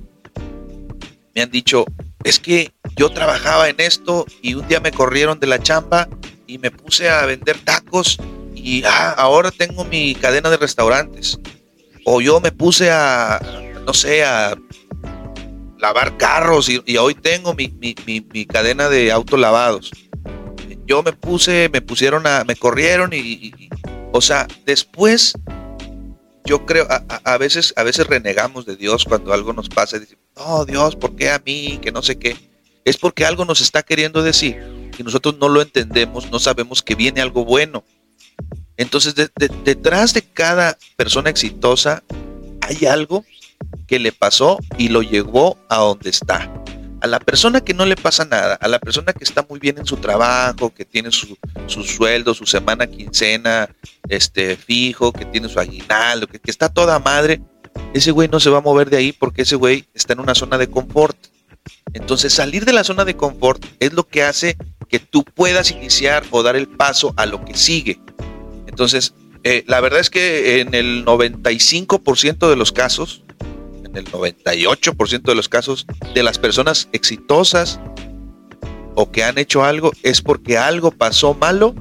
[SPEAKER 1] me han dicho, es que yo trabajaba en esto y un día me corrieron de la chamba y me puse a vender tacos y ah, ahora tengo mi cadena de restaurantes. O yo me puse a, no sé, a lavar carros y, hoy tengo mi, cadena de autolavados. Yo me puse, me pusieron a, me corrieron y, o sea, después yo creo, a, veces, a veces renegamos de Dios cuando algo nos pasa decimos, no, Dios, ¿por qué a mí? Que no sé qué. Es porque algo nos está queriendo decir y nosotros no lo entendemos, no sabemos que viene algo bueno. Entonces, detrás de cada persona exitosa hay algo que le pasó y lo llevó a donde está. A la persona que no le pasa nada, a la persona que está muy bien en su trabajo, que tiene su, sueldo, su semana quincena este, fijo, que tiene su aguinaldo, que, que está toda madre, ese güey no se va a mover de ahí porque ese güey está en una zona de confort. Entonces salir de la zona de confort es lo que hace que tú puedas iniciar o dar el paso a lo que sigue. Entonces, eh, la verdad es que en el 95% de los casos, en el 98% de los casos de las personas exitosas o que han hecho algo es porque algo pasó malo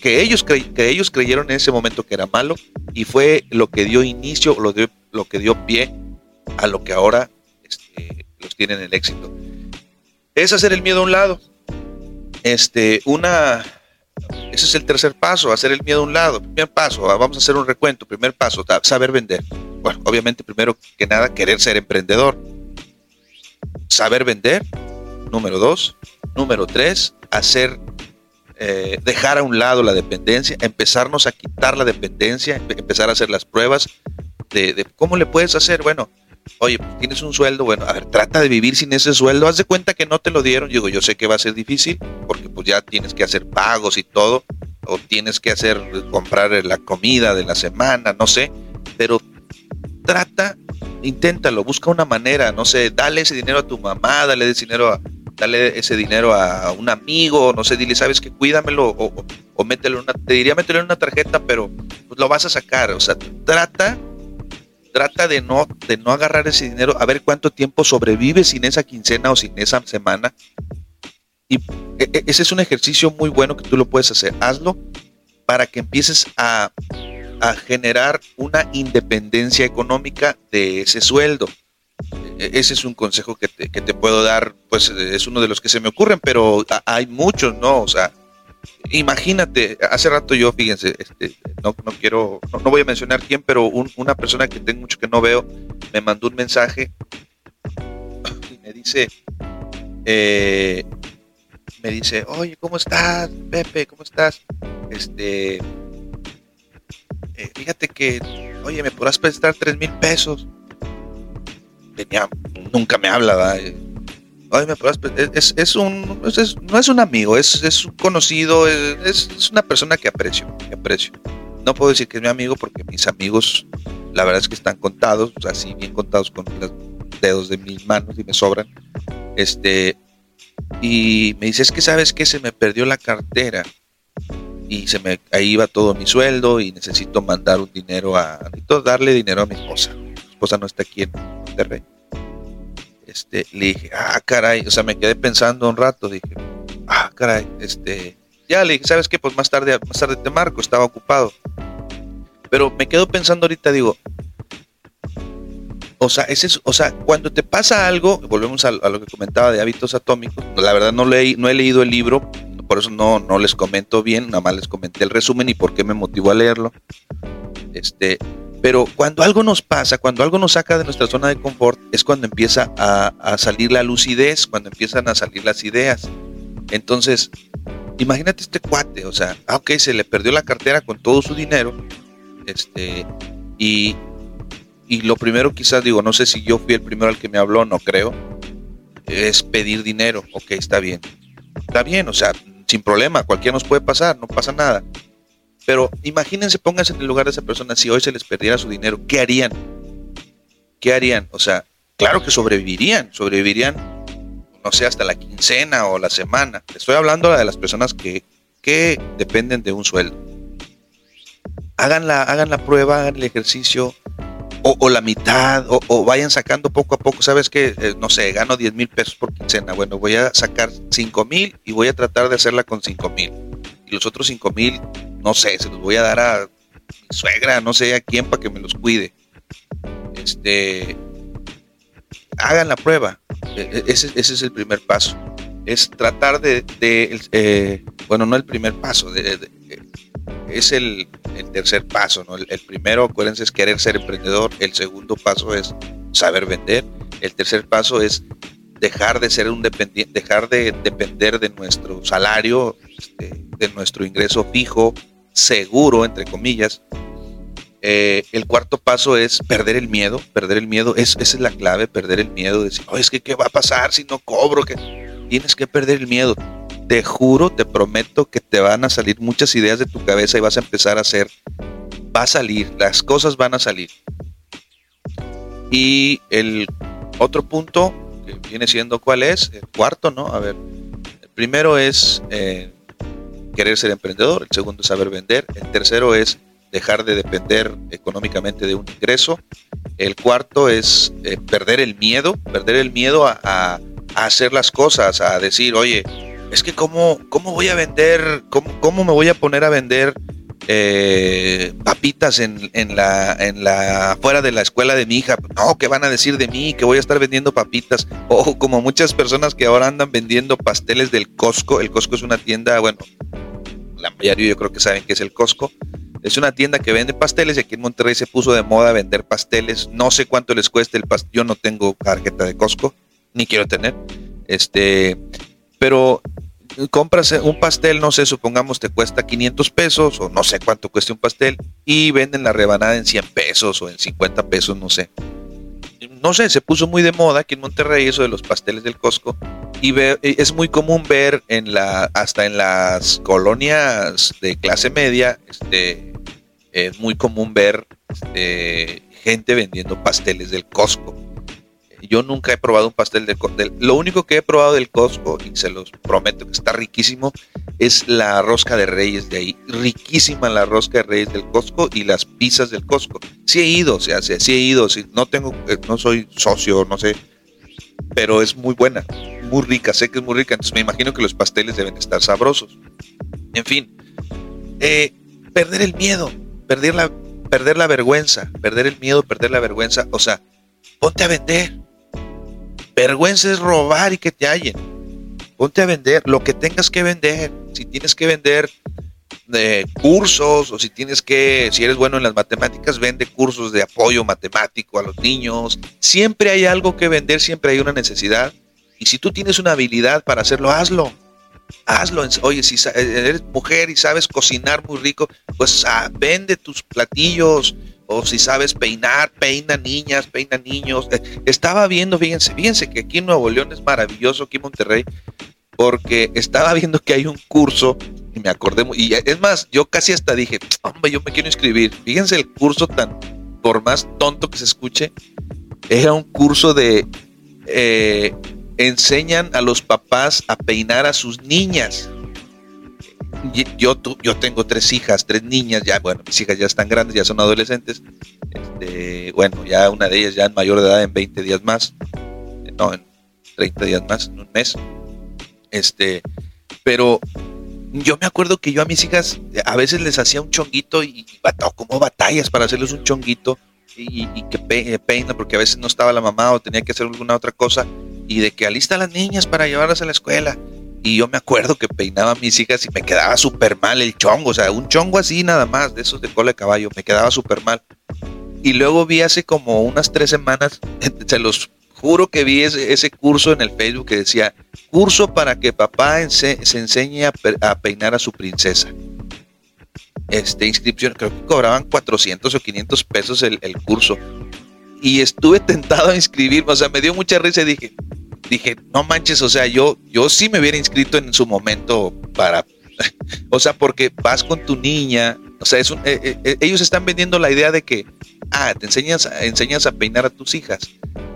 [SPEAKER 1] que ellos, que ellos creyeron en ese momento que era malo y fue lo que dio inicio, lo, lo que dio pie a lo que ahora los tienen el éxito. es hacer el miedo a un lado. Este, una, ese es el tercer paso, hacer el miedo a un lado. Primer paso, ah, vamos a hacer un recuento. Primer paso, saber vender. Bueno, obviamente, primero que nada, querer ser emprendedor. Saber vender. Número dos. Número tres, hacer, eh, dejar a un lado la dependencia, empezarnos a quitar la dependencia, empezar a hacer las pruebas de, de cómo le puedes hacer. Bueno, oye, pues, tienes un sueldo, bueno, a ver, trata de vivir sin ese sueldo, haz de cuenta que no te lo dieron, digo, yo sé que va a ser difícil, porque pues ya tienes que hacer pagos y todo, o tienes que hacer, comprar la comida de la semana, no sé, pero trata, inténtalo, busca una manera, no sé, dale ese dinero a tu mamá, dale ese dinero a, dale ese dinero a un amigo, no sé, dile, sabes que cuídamelo o, o, mételo en una, te diría mételo en una tarjeta, pero pues lo vas a sacar, o sea, trata trata de no, de no agarrar ese dinero, a ver cuánto tiempo sobrevive sin esa quincena o sin esa semana. Y e, e, ese es un ejercicio muy bueno que tú lo puedes hacer. Hazlo para que empieces a, a generar una independencia económica de ese sueldo. E, ese es un consejo que te, que te puedo dar, pues es uno de los que se me ocurren, pero hay muchos, ¿no? O sea, imagínate, hace rato yo, fíjense, este, no, no quiero, no, voy a mencionar quién, pero una persona que tengo mucho que no veo me mandó un mensaje y me dice, eh, me dice, oye, ¿cómo estás, Pepe? ¿Cómo estás? Este, eh, fíjate que, oye, ¿me podrás prestar tres mil pesos? Venía, nunca me habla, es, un, no es un amigo, es, es un conocido, es, es, una persona que aprecio, aprecio. No puedo decir que es mi amigo porque mis amigos, la verdad es que están contados, así bien contados con los dedos de mis manos y me sobran. Este, y me dice, es que sabes que se me perdió la cartera y se me, ahí iba todo mi sueldo y necesito mandar un dinero a, darle dinero a mi esposa. Mi esposa no está aquí en Monterrey este, le dije, ah, caray, o sea, me quedé pensando un rato, dije, ah, caray, este, ya le dije, ¿sabes qué? Pues más tarde, más tarde te marco, estaba ocupado. Pero me quedo pensando ahorita, digo, o sea, ese es, o sea, cuando te pasa algo, volvemos a, lo que comentaba de hábitos atómicos, la verdad no, leí, no he leído el libro, por eso no, no les comento bien, nada más les comenté el resumen y por qué me motivó a leerlo. Este, pero cuando algo nos pasa, cuando algo nos saca de nuestra zona de confort, es cuando empieza a, salir la lucidez, cuando empiezan a salir las ideas. Entonces, imagínate este cuate, o sea, ah, ok, se le perdió la cartera con todo su dinero, este, y, y lo primero quizás digo, no sé si yo fui el primero al que me habló, no creo, es pedir dinero, ok, está bien, está bien, o sea, sin problema, cualquiera nos puede pasar, no pasa nada. Pero imagínense, pónganse en el lugar de esa persona, si hoy se les perdiera su dinero, ¿qué harían? ¿Qué harían? O sea, claro que sobrevivirían, sobrevivirían, no sé, hasta la quincena o la semana. Estoy hablando de las personas que, que dependen de un sueldo. Hagan la, hagan la prueba, hagan el ejercicio, o, la mitad, o, vayan sacando poco a poco. Sabes que, eh, no sé, gano 10 mil pesos por quincena. Bueno, voy a sacar 5 mil y voy a tratar de hacerla con 5 mil. Y los otros 5 mil no sé, se los voy a dar a mi suegra, no sé a quién para que me los cuide. Este, hagan la prueba. E, e, ese, es el primer paso. Es tratar de, eh, bueno, no el primer paso, es el, tercer paso, ¿no? El, primero, acuérdense, es querer ser emprendedor. El segundo paso es saber vender. El tercer paso es dejar de ser un dependiente, dejar de depender de nuestro salario, este, de nuestro ingreso fijo, seguro, entre comillas. Eh, el cuarto paso es perder el miedo, perder el miedo, es, esa es la clave, perder el miedo, decir, oh, es que qué va a pasar si no cobro, que tienes que perder el miedo. Te juro, te prometo que te van a salir muchas ideas de tu cabeza y vas a empezar a hacer, va a salir, las cosas van a salir. Y el otro punto viene siendo cuál es, el cuarto, ¿no? A ver, el primero es eh, querer ser emprendedor, el segundo es saber vender, el tercero es dejar de depender económicamente de un ingreso, el cuarto es eh, perder el miedo, perder el miedo a, hacer las cosas, a decir, oye, es que cómo, cómo voy a vender, cómo, cómo me voy a poner a vender eh, papitas en, la, en la, fuera de la escuela de mi hija. No, ¿qué van a decir de mí? Que voy a estar vendiendo papitas. O como muchas personas que ahora andan vendiendo pasteles del Costco. El Costco es una tienda, bueno, la mayoría yo creo que saben que es el Costco. Es una tienda que vende pasteles y aquí en Monterrey se puso de moda vender pasteles. No sé cuánto les cuesta el pastel. Yo no tengo tarjeta de Costco, ni quiero tener. Este, pero compras un pastel, no sé, supongamos te cuesta 500 pesos o no sé cuánto cuesta un pastel y venden la rebanada en 100 pesos o en 50 pesos, no sé. No sé, se puso muy de moda aquí en Monterrey eso de los pasteles del Costco y es muy común ver en la hasta en las colonias de clase media, este es muy común ver este, gente vendiendo pasteles del Costco yo nunca he probado un pastel de, del Lo único que he probado del Costco, y se los prometo que está riquísimo, es la rosca de reyes de ahí. Riquísima la rosca de reyes del Costco y las pizzas del Costco. Sí he ido, o sea, sí, he ido. Sí, no tengo, eh, no soy socio, no sé. Pero es muy buena, muy rica, sé que es muy rica. Entonces me imagino que los pasteles deben estar sabrosos. En fin, eh, perder el miedo, perder la, perder la vergüenza, perder el miedo, perder la vergüenza. O sea, ponte a vender Vergüenza es robar y que te hallen. Ponte a vender lo que tengas que vender. Si tienes que vender de eh, cursos o si tienes que, si eres bueno en las matemáticas, vende cursos de apoyo matemático a los niños. Siempre hay algo que vender, siempre hay una necesidad. Y si tú tienes una habilidad para hacerlo, hazlo. Hazlo. Oye, si eres mujer y sabes cocinar muy rico, pues ah, vende tus platillos, o si sabes peinar, peina niñas, peina niños. Eh, estaba viendo, fíjense, fíjense que aquí en Nuevo León es maravilloso, aquí en Monterrey, porque estaba viendo que hay un curso y me acordé, y es más, yo casi hasta dije, hombre, yo me quiero inscribir. Fíjense el curso tan, por más tonto que se escuche, era un curso de, eh, enseñan a los papás a peinar a sus niñas yo, yo tengo tres hijas, tres niñas, ya, bueno, mis hijas ya están grandes, ya son adolescentes. Este, bueno, ya una de ellas ya en mayor edad en 20 días más, no, en 30 días más, en un mes. Este, pero yo me acuerdo que yo a mis hijas a veces les hacía un chonguito y, como batallas para hacerles un chonguito y, que peina porque a veces no estaba la mamá o tenía que hacer alguna otra cosa y de que alista a las niñas para llevarlas a la escuela y yo me acuerdo que peinaba a mis hijas y me quedaba súper mal el chongo, o sea, un chongo así nada más, de esos de cola de caballo, me quedaba súper mal. Y luego vi hace como unas tres semanas, se los juro que vi ese, curso en el Facebook que decía, curso para que papá se enseñe a, peinar a su princesa. Este, inscripción, creo que cobraban 400 o 500 pesos el, el curso. Y estuve tentado a inscribirme, o sea, me dio mucha risa y dije, dije, no manches, o sea, yo, yo sí me hubiera inscrito en su momento para, o sea, porque vas con tu niña, o sea, es un, eh, eh, eh, ellos están vendiendo la idea de que, ah, te enseñas, enseñas a peinar a tus hijas,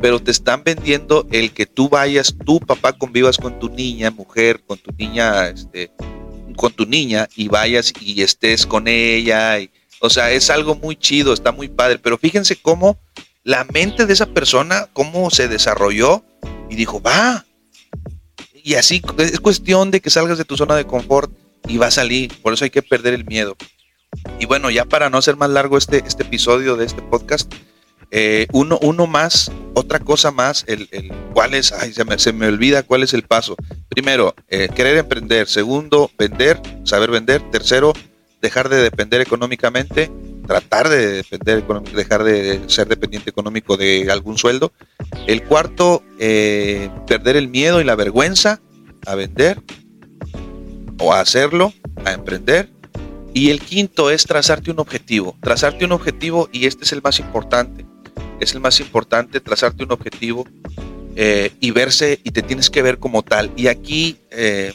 [SPEAKER 1] pero te están vendiendo el que tú vayas, tú papá convivas con tu niña, mujer, con tu niña, este, con tu niña y vayas y estés con ella, y, o sea, es algo muy chido, está muy padre, pero fíjense cómo la mente de esa persona, cómo se desarrolló y dijo, va. Y así es cuestión de que salgas de tu zona de confort y va a salir. Por eso hay que perder el miedo. Y bueno, ya para no hacer más largo este, este episodio de este podcast, eh, uno, uno más, otra cosa más, el, el cuál es, ay, se me, se me olvida cuál es el paso. Primero, eh, querer emprender. Segundo, vender, saber vender. Tercero, dejar de depender económicamente tratar de depender, dejar de ser dependiente económico de algún sueldo. El cuarto, eh, perder el miedo y la vergüenza a vender o a hacerlo, a emprender. Y el quinto es trazarte un objetivo. Trazarte un objetivo y este es el más importante. Es el más importante trazarte un objetivo eh, y verse y te tienes que ver como tal. Y aquí eh,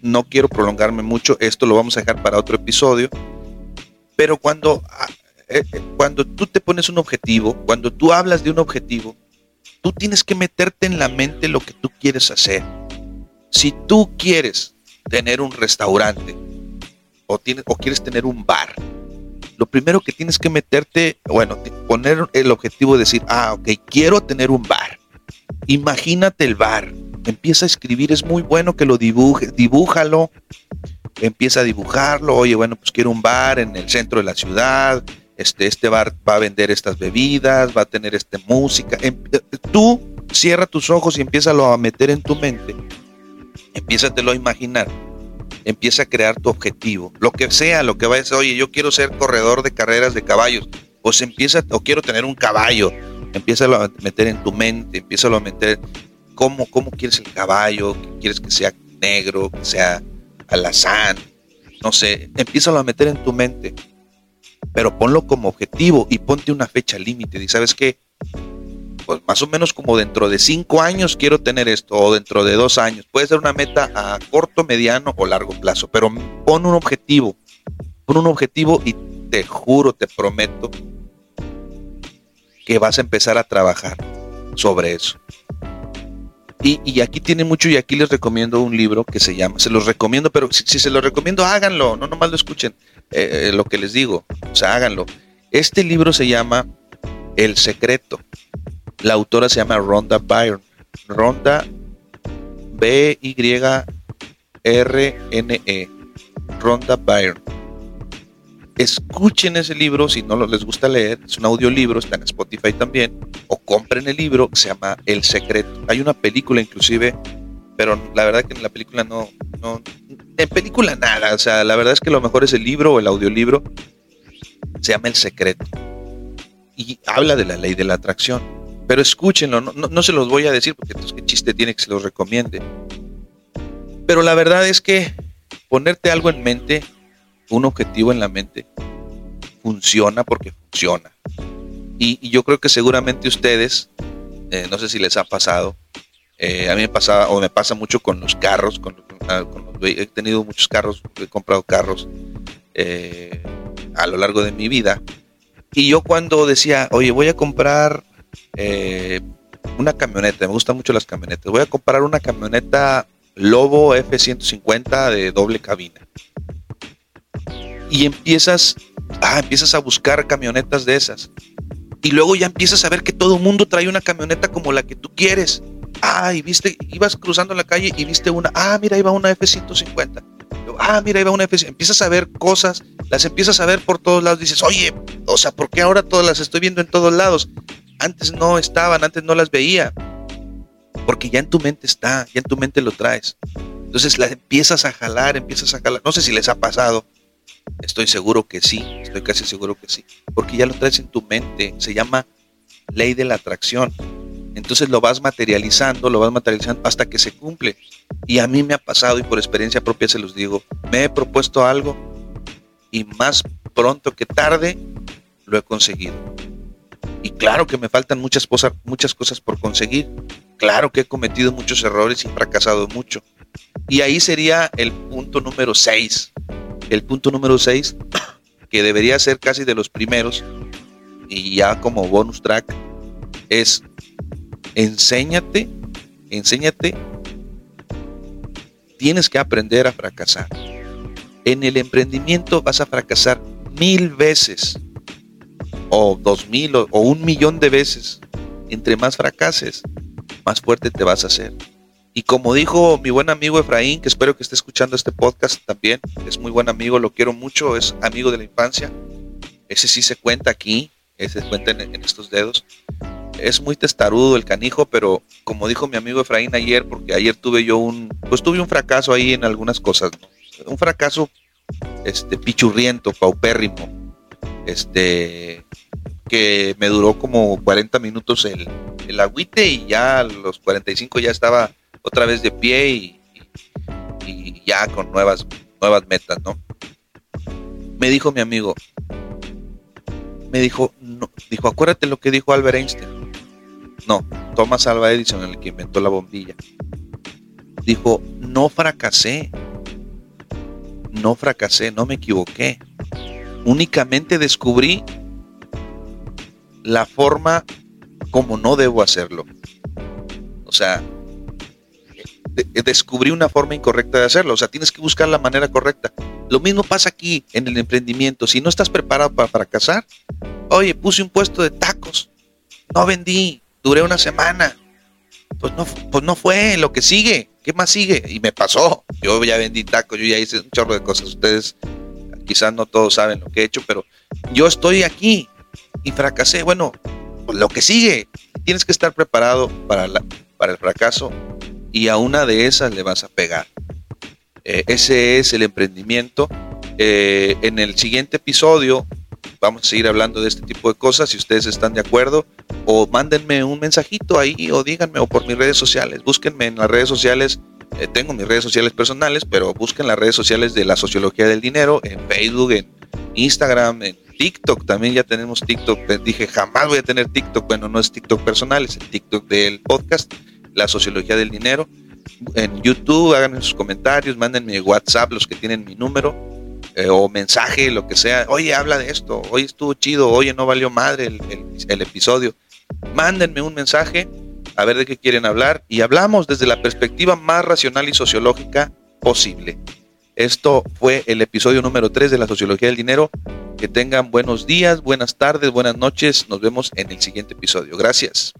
[SPEAKER 1] no quiero prolongarme mucho, esto lo vamos a dejar para otro episodio pero cuando, ah, eh, eh, cuando tú te pones un objetivo, cuando tú hablas de un objetivo, tú tienes que meterte en la mente lo que tú quieres hacer. Si tú quieres tener un restaurante o, tienes, o quieres tener un bar, lo primero que tienes que meterte, bueno, poner el objetivo de decir, ah, ok, quiero tener un bar. Imagínate el bar. Empieza a escribir, es muy bueno que lo dibuje, dibújalo, empieza a dibujarlo, oye, bueno, pues quiero un bar en el centro de la ciudad, este, este bar va a vender estas bebidas, va a tener este música. Em, tú cierra tus ojos y empieza a meter en tu mente, empiézatelo a imaginar, empieza a crear tu objetivo, lo que sea, lo que vayas, oye, yo quiero ser corredor de carreras de caballos, pues empieza, o quiero tener un caballo, empieza a meter en tu mente, empieza a meter cómo, cómo quieres el caballo, quieres que sea negro, que sea alazán, no sé, empieza a meter en tu mente, pero ponlo como objetivo y ponte una fecha límite, y sabes qué, pues más o menos como dentro de cinco años quiero tener esto, o dentro de dos años, puede ser una meta a corto, mediano o largo plazo, pero pon un objetivo, pon un objetivo y te juro, te prometo que vas a empezar a trabajar sobre eso. Y, aquí tiene mucho y aquí les recomiendo un libro que se llama, se los recomiendo, pero si, se los recomiendo, háganlo, no nomás lo escuchen eh, eh, lo que les digo, o sea, háganlo. Este libro se llama El Secreto. La autora se llama Rhonda Byrne. Rhonda B-Y-R-N-E. Rhonda Byrne escuchen ese libro si no les gusta leer, es un audiolibro, está en Spotify también, o compren el libro, se llama El Secreto. Hay una película inclusive, pero la verdad que en la película no, no, en película nada, o sea, la verdad es que lo mejor es el libro o el audiolibro, se llama El Secreto, y habla de la ley de la atracción, pero escúchenlo, no, no, se los voy a decir porque entonces qué chiste tiene que se los recomiende, pero la verdad es que ponerte algo en mente un objetivo en la mente funciona porque funciona. Y, yo creo que seguramente ustedes, eh, no sé si les ha pasado, eh, a mí me pasa o me pasa mucho con los carros, con, ah, he tenido muchos carros, he comprado carros eh, a lo largo de mi vida. Y yo cuando decía, oye, voy a comprar una camioneta, me gustan mucho las camionetas, voy a comprar una camioneta Lobo F-150 de doble cabina y empiezas, ah, empiezas a buscar camionetas de esas. Y luego ya empiezas a ver que todo el mundo trae una camioneta como la que tú quieres. Ah, y viste, ibas cruzando la calle y viste una, ah, mira, iba una F-150. Ah, mira, iba una F. Empiezas a ver cosas, las empiezas a ver por todos lados. Dices, oye, o sea, ¿por qué ahora todas las estoy viendo en todos lados? Antes no estaban, antes no las veía. Porque ya en tu mente está, ya en tu mente lo traes. Entonces la empiezas a jalar, empiezas a jalar. No sé si les ha pasado Estoy seguro que sí, estoy casi seguro que sí, porque ya lo traes en tu mente, se llama ley de la atracción. Entonces lo vas materializando, lo vas materializando hasta que se cumple. Y a mí me ha pasado y por experiencia propia se los digo, me he propuesto algo y más pronto que tarde lo he conseguido. Y claro que me faltan muchas cosas, muchas cosas por conseguir. Claro que he cometido muchos errores y fracasado mucho. Y ahí sería el punto número 6 el punto número 6, que debería ser casi de los primeros, y ya como bonus track, es enséñate, enséñate, tienes que aprender a fracasar. En el emprendimiento vas a fracasar mil veces, o dos mil, o, o un millón de veces. Entre más fracases, más fuerte te vas a hacer. Y como dijo mi buen amigo Efraín, que espero que esté escuchando este podcast también, es muy buen amigo, lo quiero mucho, es amigo de la infancia. Ese sí se cuenta aquí, ese se cuenta en, estos dedos. Es muy testarudo el canijo, pero como dijo mi amigo Efraín ayer, porque ayer tuve yo un, pues tuve un fracaso ahí en algunas cosas, un fracaso este pichurriento, paupérrimo, este que me duró como 40 minutos el, el agüite y ya a los 45 ya estaba otra vez de pie y, ya con nuevas, nuevas metas, ¿no? Me dijo mi amigo, me dijo, no, dijo, acuérdate lo que dijo Albert Einstein. No, Thomas Alva Edison, el que inventó la bombilla. Dijo, no fracasé, no fracasé, no me equivoqué. Únicamente descubrí la forma como no debo hacerlo. O sea, descubrí una forma incorrecta de hacerlo. O sea, tienes que buscar la manera correcta. Lo mismo pasa aquí en el emprendimiento. Si no estás preparado para fracasar, oye, puse un puesto de tacos, no vendí, duré una semana. Pues no, pues no fue lo que sigue. ¿qué más sigue? Y me pasó. Yo ya vendí tacos, yo ya hice un chorro de cosas. Ustedes quizás no todos saben lo que he hecho, pero yo estoy aquí y fracasé. Bueno, pues lo que sigue, tienes que estar preparado para el fracaso y a una de esas le vas a pegar. Eh, ese es el emprendimiento. Eh, en el siguiente episodio vamos a seguir hablando de este tipo de cosas. Si ustedes están de acuerdo, o mándenme un mensajito ahí, o díganme, o por mis redes sociales. Búsquenme en las redes sociales. Eh, tengo mis redes sociales personales, pero busquen las redes sociales de la sociología del dinero en Facebook, en Instagram, en TikTok. También ya tenemos TikTok. dije, jamás voy a tener TikTok. Bueno, no es TikTok personal, es el TikTok del podcast, la sociología del dinero. En YouTube, háganme sus comentarios, mándenme WhatsApp los que tienen mi número eh, o mensaje, lo que sea. Oye, habla de esto. Oye, estuvo chido. Oye, no valió madre el, el episodio. Mándenme un mensaje a ver de qué quieren hablar y hablamos desde la perspectiva más racional y sociológica posible. Esto fue el episodio número 3 de la Sociología del Dinero. Que tengan buenos días, buenas tardes, buenas noches. Nos vemos en el siguiente episodio. Gracias.